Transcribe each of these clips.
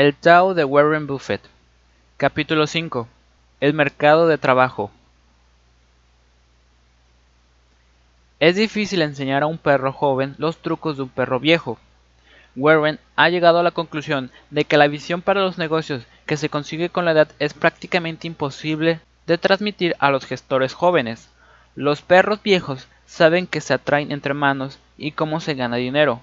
El Tao de Warren Buffett. Capítulo 5. El mercado de trabajo. Es difícil enseñar a un perro joven los trucos de un perro viejo. Warren ha llegado a la conclusión de que la visión para los negocios que se consigue con la edad es prácticamente imposible de transmitir a los gestores jóvenes. Los perros viejos saben que se atraen entre manos y cómo se gana dinero.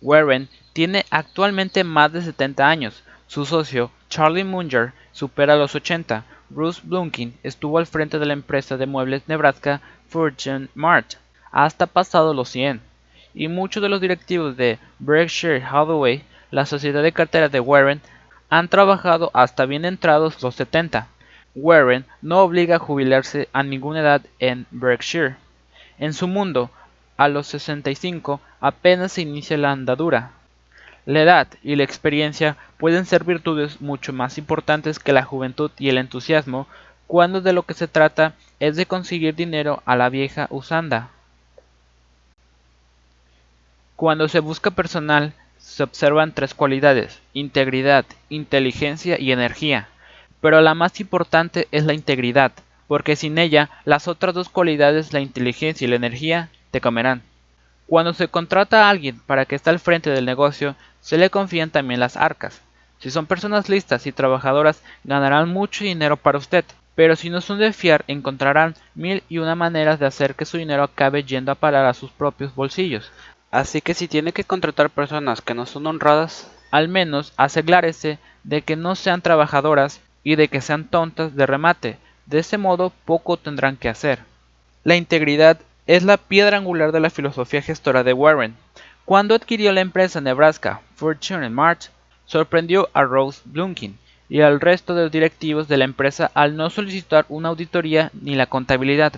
Warren tiene actualmente más de 70 años, su socio, Charlie Munger, supera los 80. Bruce Blunkin estuvo al frente de la empresa de muebles Nebraska Fortune Mart hasta pasado los 100. Y muchos de los directivos de Berkshire Hathaway, la sociedad de carteras de Warren, han trabajado hasta bien entrados los 70. Warren no obliga a jubilarse a ninguna edad en Berkshire. En su mundo, a los 65 apenas se inicia la andadura. La edad y la experiencia pueden ser virtudes mucho más importantes que la juventud y el entusiasmo cuando de lo que se trata es de conseguir dinero a la vieja usanda. Cuando se busca personal, se observan tres cualidades, integridad, inteligencia y energía. Pero la más importante es la integridad, porque sin ella las otras dos cualidades, la inteligencia y la energía, te comerán. Cuando se contrata a alguien para que esté al frente del negocio, se le confían también las arcas. Si son personas listas y trabajadoras, ganarán mucho dinero para usted, pero si no son de fiar, encontrarán mil y una maneras de hacer que su dinero acabe yendo a parar a sus propios bolsillos. Así que si tiene que contratar personas que no son honradas, al menos asegúrese de que no sean trabajadoras y de que sean tontas de remate. De ese modo poco tendrán que hacer. La integridad es la piedra angular de la filosofía gestora de Warren. Cuando adquirió la empresa Nebraska Fortune Mart, sorprendió a Rose Blunkin y al resto de los directivos de la empresa al no solicitar una auditoría ni la contabilidad.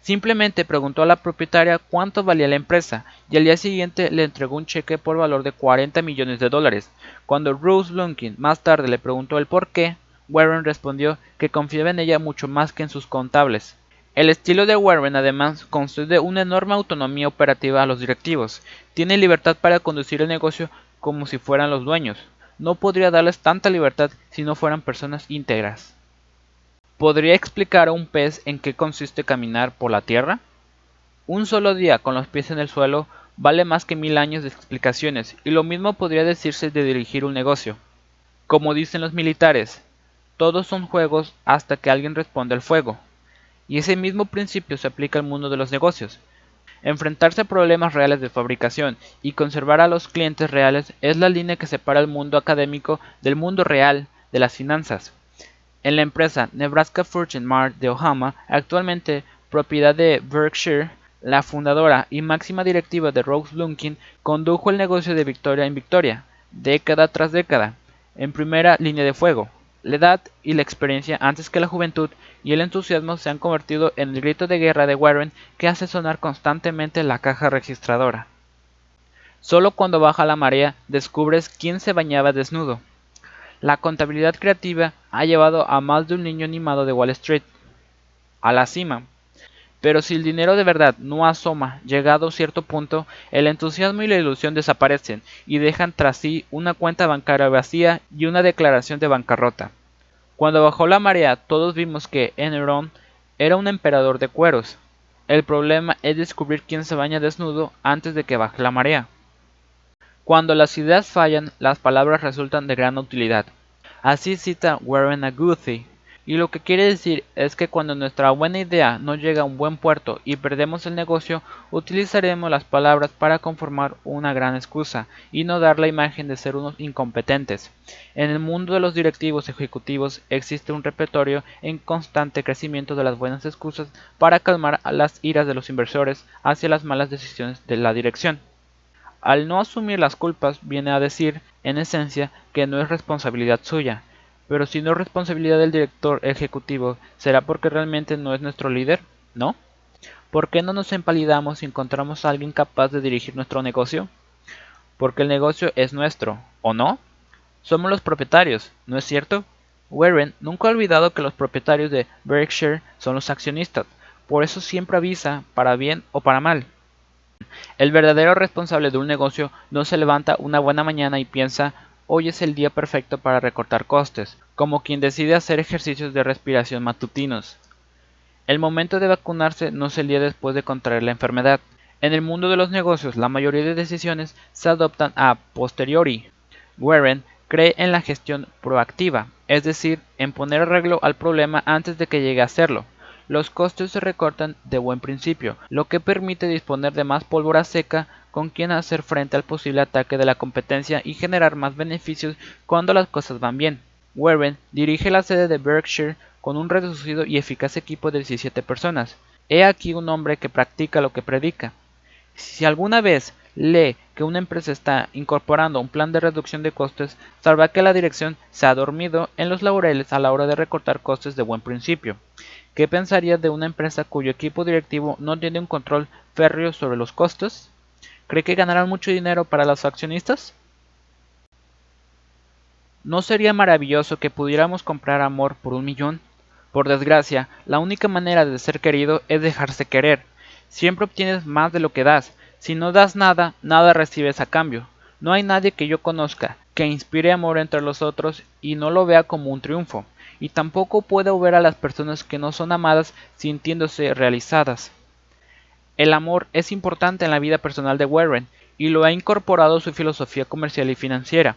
Simplemente preguntó a la propietaria cuánto valía la empresa y al día siguiente le entregó un cheque por valor de 40 millones de dólares. Cuando Rose Blunkin más tarde le preguntó el por qué, Warren respondió que confiaba en ella mucho más que en sus contables. El estilo de Warren además concede una enorme autonomía operativa a los directivos. Tiene libertad para conducir el negocio como si fueran los dueños. No podría darles tanta libertad si no fueran personas íntegras. ¿Podría explicar a un pez en qué consiste caminar por la tierra? Un solo día con los pies en el suelo vale más que mil años de explicaciones, y lo mismo podría decirse de dirigir un negocio. Como dicen los militares, todos son juegos hasta que alguien responde al fuego. Y ese mismo principio se aplica al mundo de los negocios. Enfrentarse a problemas reales de fabricación y conservar a los clientes reales es la línea que separa el mundo académico del mundo real de las finanzas. En la empresa Nebraska Fortune Mart de Ohama, actualmente propiedad de Berkshire, la fundadora y máxima directiva de Rose Blunkin condujo el negocio de victoria en victoria, década tras década, en primera línea de fuego. La edad y la experiencia antes que la juventud y el entusiasmo se han convertido en el grito de guerra de Warren que hace sonar constantemente la caja registradora. Solo cuando baja la marea descubres quién se bañaba desnudo. La contabilidad creativa ha llevado a más de un niño animado de Wall Street a la cima. Pero si el dinero de verdad no asoma llegado a cierto punto, el entusiasmo y la ilusión desaparecen y dejan tras sí una cuenta bancaria vacía y una declaración de bancarrota. Cuando bajó la marea, todos vimos que Enron era un emperador de cueros. El problema es descubrir quién se baña desnudo antes de que baje la marea. Cuando las ideas fallan, las palabras resultan de gran utilidad. Así cita Warren Aguthi. Y lo que quiere decir es que cuando nuestra buena idea no llega a un buen puerto y perdemos el negocio, utilizaremos las palabras para conformar una gran excusa y no dar la imagen de ser unos incompetentes. En el mundo de los directivos ejecutivos existe un repertorio en constante crecimiento de las buenas excusas para calmar las iras de los inversores hacia las malas decisiones de la dirección. Al no asumir las culpas viene a decir, en esencia, que no es responsabilidad suya, pero si no es responsabilidad del director ejecutivo, ¿será porque realmente no es nuestro líder? ¿No? ¿Por qué no nos empalidamos si encontramos a alguien capaz de dirigir nuestro negocio? Porque el negocio es nuestro, ¿o no? Somos los propietarios, ¿no es cierto? Warren nunca ha olvidado que los propietarios de Berkshire son los accionistas, por eso siempre avisa, para bien o para mal. El verdadero responsable de un negocio no se levanta una buena mañana y piensa hoy es el día perfecto para recortar costes, como quien decide hacer ejercicios de respiración matutinos. El momento de vacunarse no es el día después de contraer la enfermedad. En el mundo de los negocios, la mayoría de decisiones se adoptan a posteriori. Warren cree en la gestión proactiva, es decir, en poner arreglo al problema antes de que llegue a serlo. Los costes se recortan de buen principio, lo que permite disponer de más pólvora seca con quien hacer frente al posible ataque de la competencia y generar más beneficios cuando las cosas van bien. Warren dirige la sede de Berkshire con un reducido y eficaz equipo de 17 personas. He aquí un hombre que practica lo que predica. Si alguna vez lee que una empresa está incorporando un plan de reducción de costes, sabrá que la dirección se ha dormido en los laureles a la hora de recortar costes de buen principio. ¿Qué pensaría de una empresa cuyo equipo directivo no tiene un control férreo sobre los costos? ¿Cree que ganarán mucho dinero para los accionistas? ¿No sería maravilloso que pudiéramos comprar amor por un millón? Por desgracia, la única manera de ser querido es dejarse querer. Siempre obtienes más de lo que das. Si no das nada, nada recibes a cambio. No hay nadie que yo conozca que inspire amor entre los otros y no lo vea como un triunfo, y tampoco puedo ver a las personas que no son amadas sintiéndose realizadas. El amor es importante en la vida personal de Warren y lo ha incorporado a su filosofía comercial y financiera.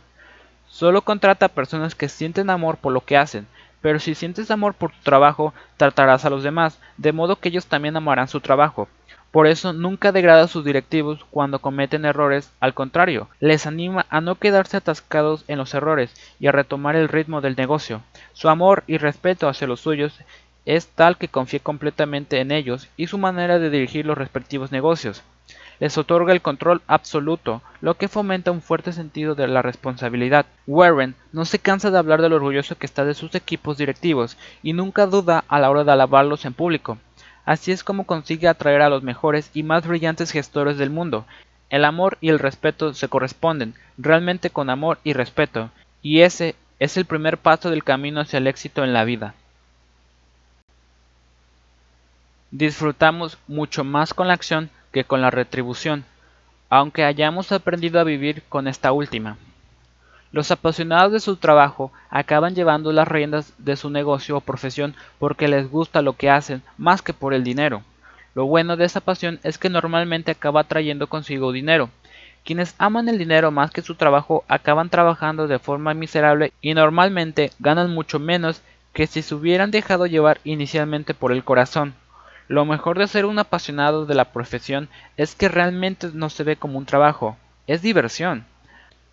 Solo contrata a personas que sienten amor por lo que hacen, pero si sientes amor por tu trabajo, tratarás a los demás, de modo que ellos también amarán su trabajo. Por eso nunca degrada a sus directivos cuando cometen errores, al contrario, les anima a no quedarse atascados en los errores y a retomar el ritmo del negocio. Su amor y respeto hacia los suyos es tal que confía completamente en ellos y su manera de dirigir los respectivos negocios les otorga el control absoluto, lo que fomenta un fuerte sentido de la responsabilidad. Warren no se cansa de hablar de lo orgulloso que está de sus equipos directivos y nunca duda a la hora de alabarlos en público. Así es como consigue atraer a los mejores y más brillantes gestores del mundo. El amor y el respeto se corresponden, realmente con amor y respeto, y ese es el primer paso del camino hacia el éxito en la vida. Disfrutamos mucho más con la acción que con la retribución, aunque hayamos aprendido a vivir con esta última. Los apasionados de su trabajo acaban llevando las riendas de su negocio o profesión porque les gusta lo que hacen más que por el dinero. Lo bueno de esa pasión es que normalmente acaba trayendo consigo dinero. Quienes aman el dinero más que su trabajo acaban trabajando de forma miserable y normalmente ganan mucho menos que si se hubieran dejado llevar inicialmente por el corazón. Lo mejor de ser un apasionado de la profesión es que realmente no se ve como un trabajo, es diversión.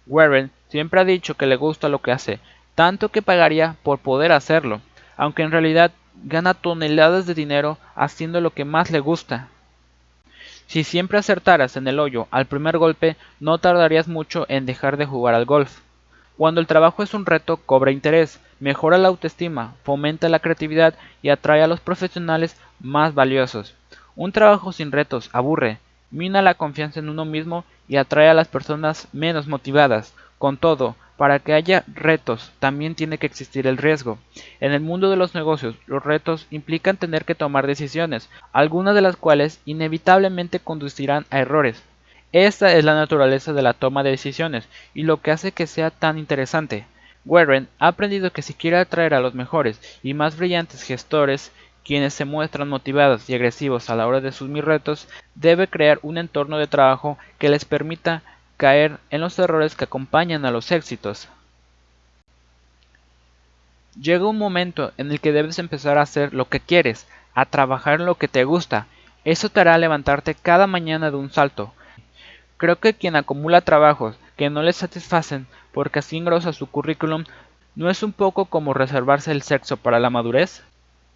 Warren siempre ha dicho que le gusta lo que hace, tanto que pagaría por poder hacerlo, aunque en realidad gana toneladas de dinero haciendo lo que más le gusta. Si siempre acertaras en el hoyo al primer golpe, no tardarías mucho en dejar de jugar al golf. Cuando el trabajo es un reto, cobra interés, mejora la autoestima, fomenta la creatividad y atrae a los profesionales más valiosos. Un trabajo sin retos aburre, mina la confianza en uno mismo y atrae a las personas menos motivadas. Con todo, para que haya retos también tiene que existir el riesgo. En el mundo de los negocios, los retos implican tener que tomar decisiones, algunas de las cuales inevitablemente conducirán a errores. Esta es la naturaleza de la toma de decisiones y lo que hace que sea tan interesante. Warren ha aprendido que si quiere atraer a los mejores y más brillantes gestores, quienes se muestran motivados y agresivos a la hora de asumir retos, debe crear un entorno de trabajo que les permita caer en los errores que acompañan a los éxitos. Llega un momento en el que debes empezar a hacer lo que quieres, a trabajar en lo que te gusta. Eso te hará levantarte cada mañana de un salto. Creo que quien acumula trabajos que no le satisfacen porque así engrosa su currículum, ¿no es un poco como reservarse el sexo para la madurez?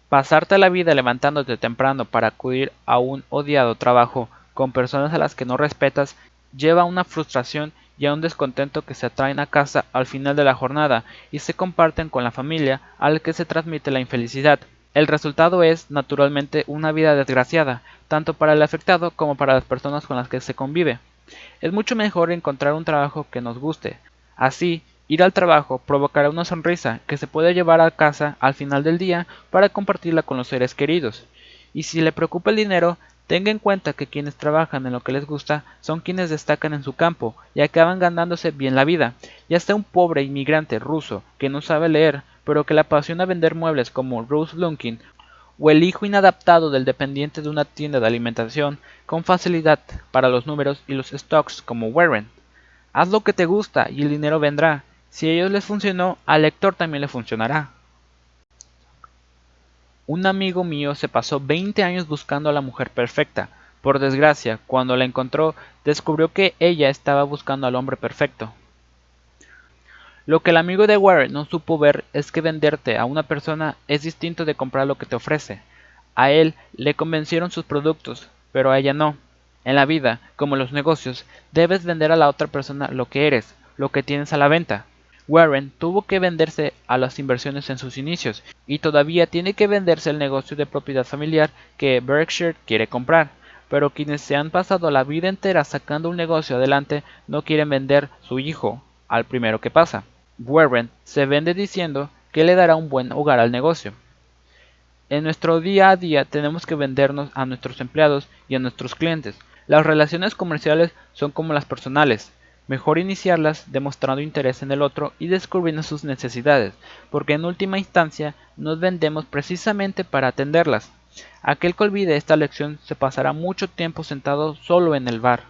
Pasarte la vida levantándote temprano para acudir a un odiado trabajo con personas a las que no respetas lleva a una frustración y a un descontento que se atraen a casa al final de la jornada y se comparten con la familia al que se transmite la infelicidad. El resultado es, naturalmente, una vida desgraciada, tanto para el afectado como para las personas con las que se convive. Es mucho mejor encontrar un trabajo que nos guste, Así, ir al trabajo provocará una sonrisa que se puede llevar a casa al final del día para compartirla con los seres queridos. Y si le preocupa el dinero, Tenga en cuenta que quienes trabajan en lo que les gusta son quienes destacan en su campo y acaban ganándose bien la vida, ya sea un pobre inmigrante ruso que no sabe leer, pero que le apasiona vender muebles como Rose Lunkin, o el hijo inadaptado del dependiente de una tienda de alimentación con facilidad para los números y los stocks como Warren. Haz lo que te gusta y el dinero vendrá. Si a ellos les funcionó, al lector también le funcionará. Un amigo mío se pasó 20 años buscando a la mujer perfecta. Por desgracia, cuando la encontró, descubrió que ella estaba buscando al hombre perfecto. Lo que el amigo de Warren no supo ver es que venderte a una persona es distinto de comprar lo que te ofrece. A él le convencieron sus productos, pero a ella no. En la vida, como en los negocios, debes vender a la otra persona lo que eres, lo que tienes a la venta. Warren tuvo que venderse a las inversiones en sus inicios y todavía tiene que venderse el negocio de propiedad familiar que Berkshire quiere comprar. Pero quienes se han pasado la vida entera sacando un negocio adelante no quieren vender su hijo al primero que pasa. Warren se vende diciendo que le dará un buen hogar al negocio. En nuestro día a día tenemos que vendernos a nuestros empleados y a nuestros clientes. Las relaciones comerciales son como las personales. Mejor iniciarlas demostrando interés en el otro y descubriendo sus necesidades, porque en última instancia nos vendemos precisamente para atenderlas. Aquel que olvide esta lección se pasará mucho tiempo sentado solo en el bar.